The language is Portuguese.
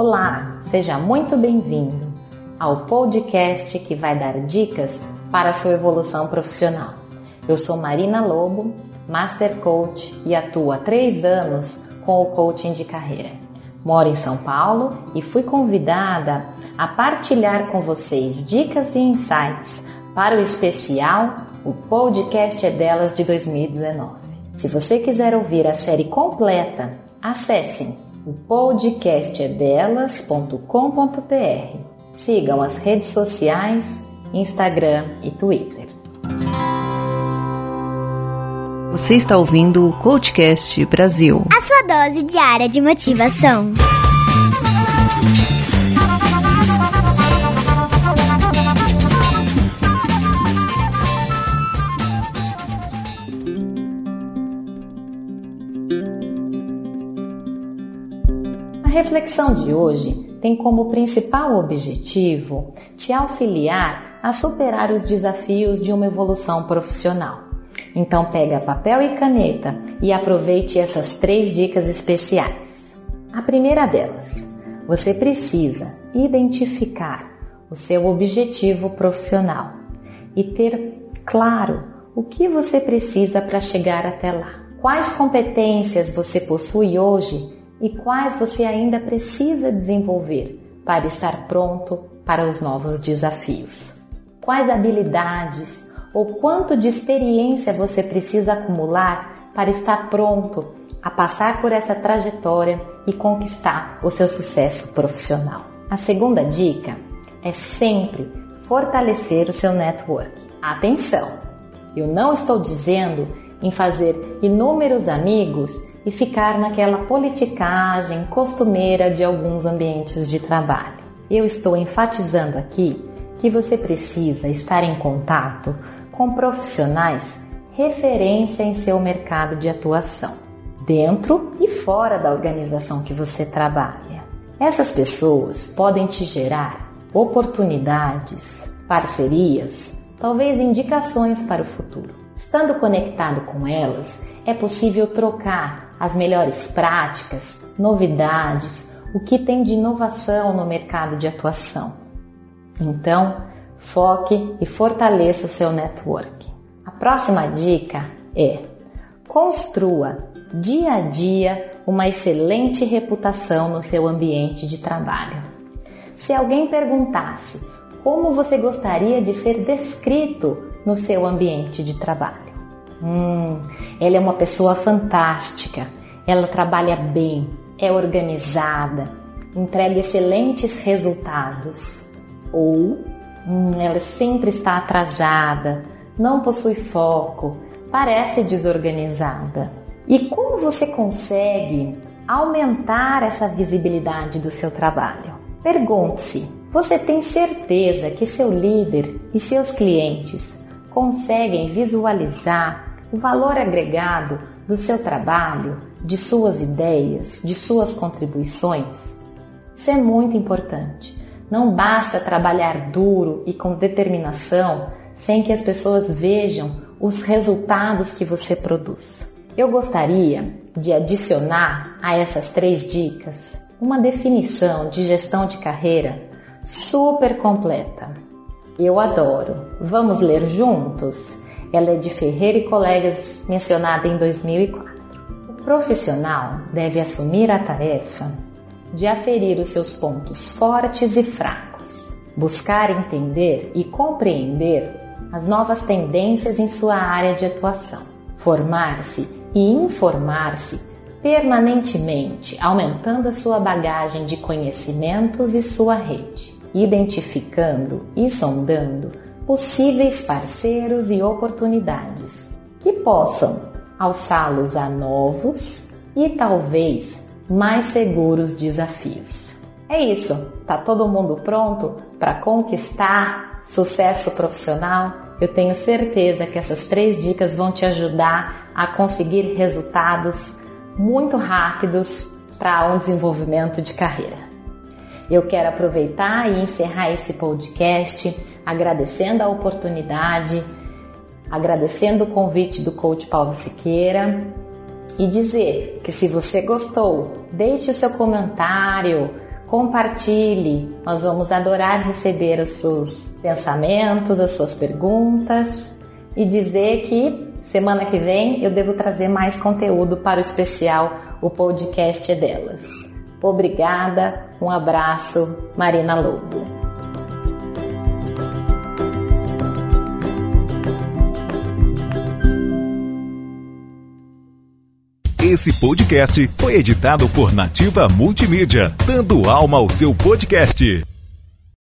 Olá, seja muito bem-vindo ao podcast que vai dar dicas para a sua evolução profissional. Eu sou Marina Lobo, Master Coach e atuo há três anos com o coaching de carreira. Moro em São Paulo e fui convidada a partilhar com vocês dicas e insights para o especial O Podcast é Delas de 2019. Se você quiser ouvir a série completa, acessem o podcastedelas.com.br. Sigam as redes sociais, Instagram e Twitter. Você está ouvindo o Coachcast Brasil. A sua dose diária de motivação. A reflexão de hoje tem como principal objetivo te auxiliar a superar os desafios de uma evolução profissional. Então pega papel e caneta e aproveite essas três dicas especiais. A primeira delas, você precisa identificar o seu objetivo profissional e ter claro o que você precisa para chegar até lá. Quais competências você possui hoje e quais você ainda precisa desenvolver para estar pronto para os novos desafios? Quais habilidades ou quanto de experiência você precisa acumular para estar pronto a passar por essa trajetória e conquistar o seu sucesso profissional? A segunda dica é sempre fortalecer o seu network. Atenção! Eu não estou dizendo em fazer inúmeros amigos e ficar naquela politicagem costumeira de alguns ambientes de trabalho. Eu estou enfatizando aqui que você precisa estar em contato com profissionais referência em seu mercado de atuação, dentro e fora da organização que você trabalha. Essas pessoas podem te gerar oportunidades, parcerias, talvez indicações para o futuro. Estando conectado com elas, é possível trocar as melhores práticas, novidades, o que tem de inovação no mercado de atuação. Então, foque e fortaleça o seu network. A próxima dica é: construa dia a dia uma excelente reputação no seu ambiente de trabalho. Se alguém perguntasse como você gostaria de ser descrito no seu ambiente de trabalho, hum, ela é uma pessoa fantástica, ela trabalha bem, é organizada, entrega excelentes resultados. Ou hum, ela sempre está atrasada, não possui foco, parece desorganizada. E como você consegue aumentar essa visibilidade do seu trabalho? Pergunte-se: você tem certeza que seu líder e seus clientes conseguem visualizar o valor agregado do seu trabalho, de suas ideias, de suas contribuições? Isso é muito importante. Não basta trabalhar duro e com determinação sem que as pessoas vejam os resultados que você produz. Eu gostaria de adicionar a essas três dicas uma definição de gestão de carreira super completa. Eu adoro. Vamos ler juntos? Ela é de Ferreira e Colegas, mencionada em 2004. O profissional deve assumir a tarefa de aferir os seus pontos fortes e fracos, buscar entender e compreender as novas tendências em sua área de atuação, formar-se e informar-se permanentemente, aumentando a sua bagagem de conhecimentos e sua rede, identificando e sondando possíveis parceiros e oportunidades que possam alçá-los a novos e talvez mais seguros desafios. É isso, tá todo mundo pronto para conquistar sucesso profissional? Eu tenho certeza que essas três dicas vão te ajudar a conseguir resultados muito rápidos para um desenvolvimento de carreira. Eu quero aproveitar e encerrar esse podcast agradecendo a oportunidade, agradecendo o convite do coach Paulo Siqueira e dizer que se você gostou, deixe o seu comentário, compartilhe. Nós vamos adorar receber os seus pensamentos, as suas perguntas e dizer que semana que vem eu devo trazer mais conteúdo para o especial O Podcast é Delas. Obrigada, um abraço, Marina Lobo. Esse podcast foi editado por Nativa Multimídia, dando alma ao seu podcast.